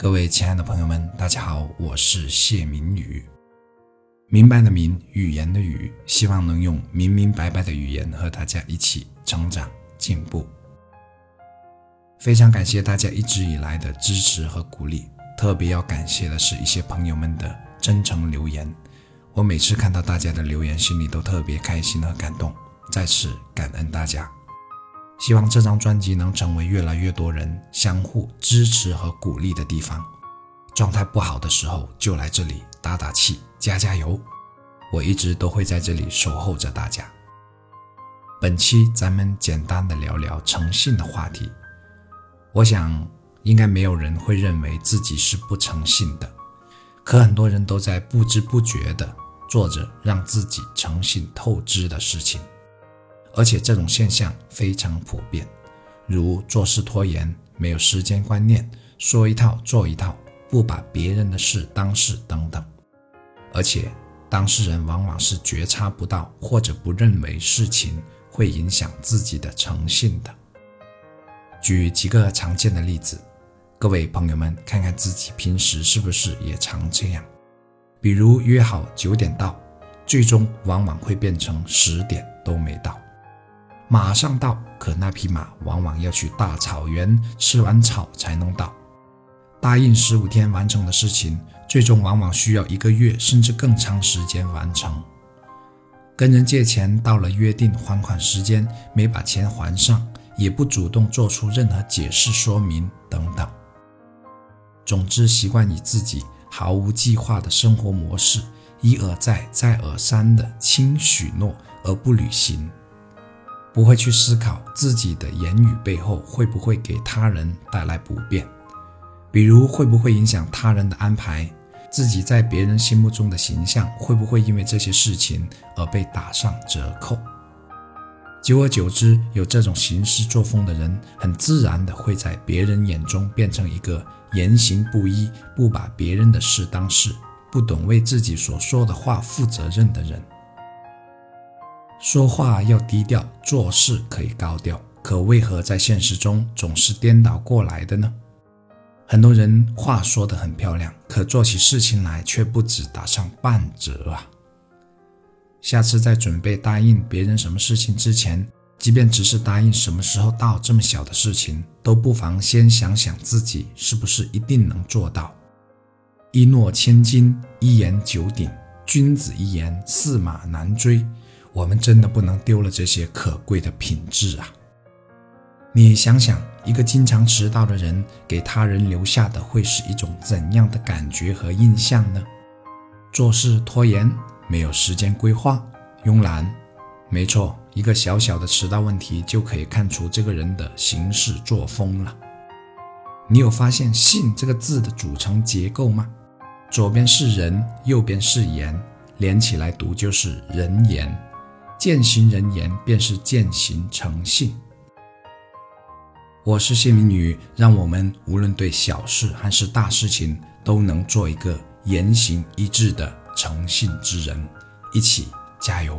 各位亲爱的朋友们，大家好，我是谢明宇，明白的明，语言的语，希望能用明明白白的语言和大家一起成长进步。非常感谢大家一直以来的支持和鼓励，特别要感谢的是一些朋友们的真诚留言，我每次看到大家的留言，心里都特别开心和感动，再次感恩大家。希望这张专辑能成为越来越多人相互支持和鼓励的地方。状态不好的时候就来这里打打气、加加油。我一直都会在这里守候着大家。本期咱们简单的聊聊诚信的话题。我想应该没有人会认为自己是不诚信的，可很多人都在不知不觉地做着让自己诚信透支的事情。而且这种现象非常普遍，如做事拖延、没有时间观念、说一套做一套、不把别人的事当事等等。而且当事人往往是觉察不到或者不认为事情会影响自己的诚信的。举几个常见的例子，各位朋友们看看自己平时是不是也常这样？比如约好九点到，最终往往会变成十点都没到。马上到，可那匹马往往要去大草原吃完草才能到。答应十五天完成的事情，最终往往需要一个月甚至更长时间完成。跟人借钱，到了约定还款时间没把钱还上，也不主动做出任何解释说明等等。总之，习惯以自己毫无计划的生活模式，一而再、再而三的轻许诺而不履行。不会去思考自己的言语背后会不会给他人带来不便，比如会不会影响他人的安排，自己在别人心目中的形象会不会因为这些事情而被打上折扣。久而久之，有这种行事作风的人，很自然的会在别人眼中变成一个言行不一、不把别人的事当事、不懂为自己所说的话负责任的人。说话要低调，做事可以高调，可为何在现实中总是颠倒过来的呢？很多人话说得很漂亮，可做起事情来却不止打上半折啊！下次在准备答应别人什么事情之前，即便只是答应什么时候到这么小的事情，都不妨先想想自己是不是一定能做到。一诺千金，一言九鼎，君子一言，驷马难追。我们真的不能丢了这些可贵的品质啊！你想想，一个经常迟到的人，给他人留下的会是一种怎样的感觉和印象呢？做事拖延，没有时间规划，慵懒。没错，一个小小的迟到问题就可以看出这个人的行事作风了。你有发现“信”这个字的组成结构吗？左边是人，右边是言，连起来读就是人言。践行人言，便是践行诚信。我是谢明宇，让我们无论对小事还是大事情，都能做一个言行一致的诚信之人，一起加油。